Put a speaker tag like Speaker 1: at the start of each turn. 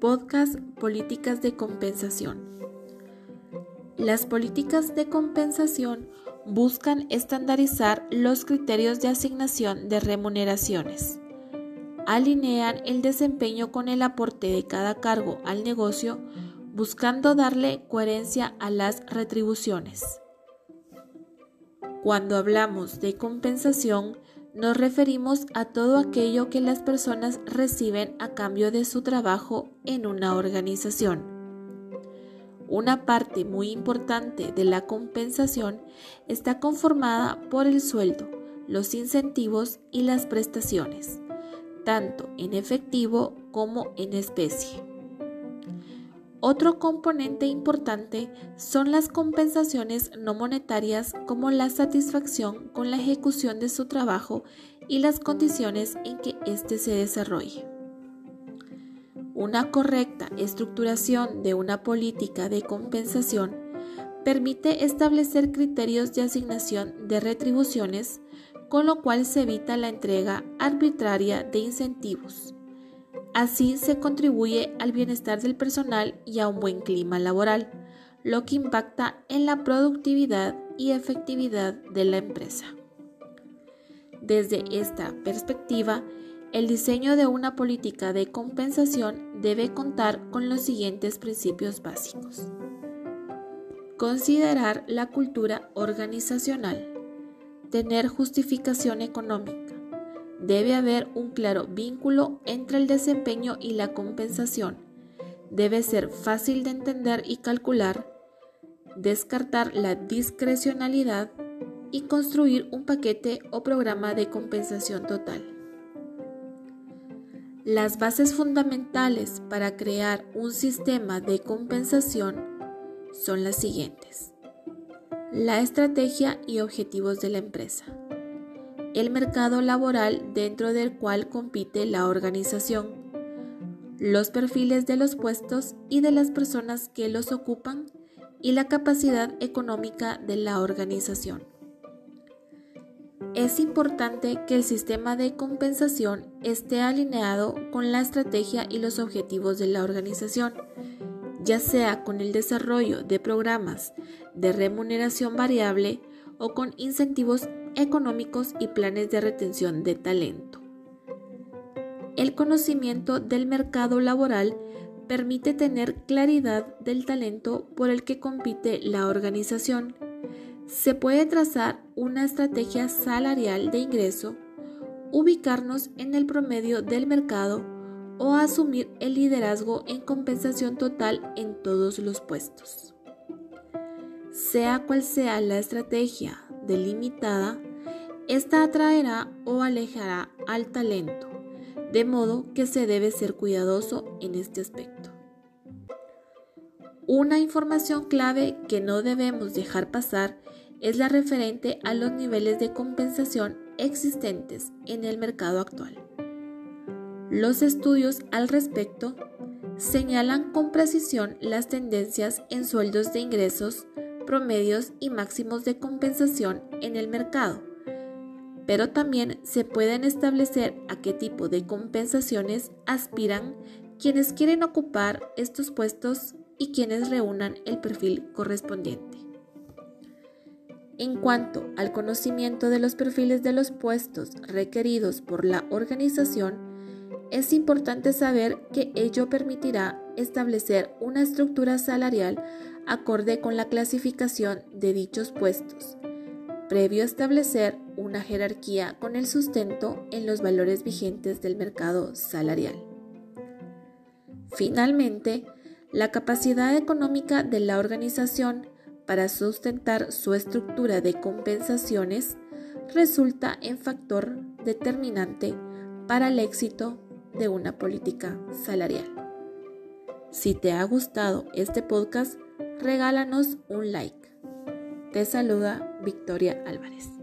Speaker 1: Podcast Políticas de Compensación. Las políticas de compensación buscan estandarizar los criterios de asignación de remuneraciones. Alinean el desempeño con el aporte de cada cargo al negocio, buscando darle coherencia a las retribuciones. Cuando hablamos de compensación, nos referimos a todo aquello que las personas reciben a cambio de su trabajo en una organización. Una parte muy importante de la compensación está conformada por el sueldo, los incentivos y las prestaciones, tanto en efectivo como en especie. Otro componente importante son las compensaciones no monetarias como la satisfacción con la ejecución de su trabajo y las condiciones en que éste se desarrolle. Una correcta estructuración de una política de compensación permite establecer criterios de asignación de retribuciones, con lo cual se evita la entrega arbitraria de incentivos Así se contribuye al bienestar del personal y a un buen clima laboral, lo que impacta en la productividad y efectividad de la empresa. Desde esta perspectiva, el diseño de una política de compensación debe contar con los siguientes principios básicos. Considerar la cultura organizacional. Tener justificación económica Debe haber un claro vínculo entre el desempeño y la compensación. Debe ser fácil de entender y calcular, descartar la discrecionalidad y construir un paquete o programa de compensación total. Las bases fundamentales para crear un sistema de compensación son las siguientes. La estrategia y objetivos de la empresa el mercado laboral dentro del cual compite la organización, los perfiles de los puestos y de las personas que los ocupan y la capacidad económica de la organización. Es importante que el sistema de compensación esté alineado con la estrategia y los objetivos de la organización, ya sea con el desarrollo de programas de remuneración variable o con incentivos económicos y planes de retención de talento. El conocimiento del mercado laboral permite tener claridad del talento por el que compite la organización. Se puede trazar una estrategia salarial de ingreso, ubicarnos en el promedio del mercado o asumir el liderazgo en compensación total en todos los puestos. Sea cual sea la estrategia delimitada, esta atraerá o alejará al talento, de modo que se debe ser cuidadoso en este aspecto. Una información clave que no debemos dejar pasar es la referente a los niveles de compensación existentes en el mercado actual. Los estudios al respecto señalan con precisión las tendencias en sueldos de ingresos, promedios y máximos de compensación en el mercado, pero también se pueden establecer a qué tipo de compensaciones aspiran quienes quieren ocupar estos puestos y quienes reúnan el perfil correspondiente. En cuanto al conocimiento de los perfiles de los puestos requeridos por la organización, es importante saber que ello permitirá establecer una estructura salarial acorde con la clasificación de dichos puestos, previo a establecer una jerarquía con el sustento en los valores vigentes del mercado salarial. Finalmente, la capacidad económica de la organización para sustentar su estructura de compensaciones resulta en factor determinante para el éxito de una política salarial. Si te ha gustado este podcast, regálanos un like. Te saluda Victoria Álvarez.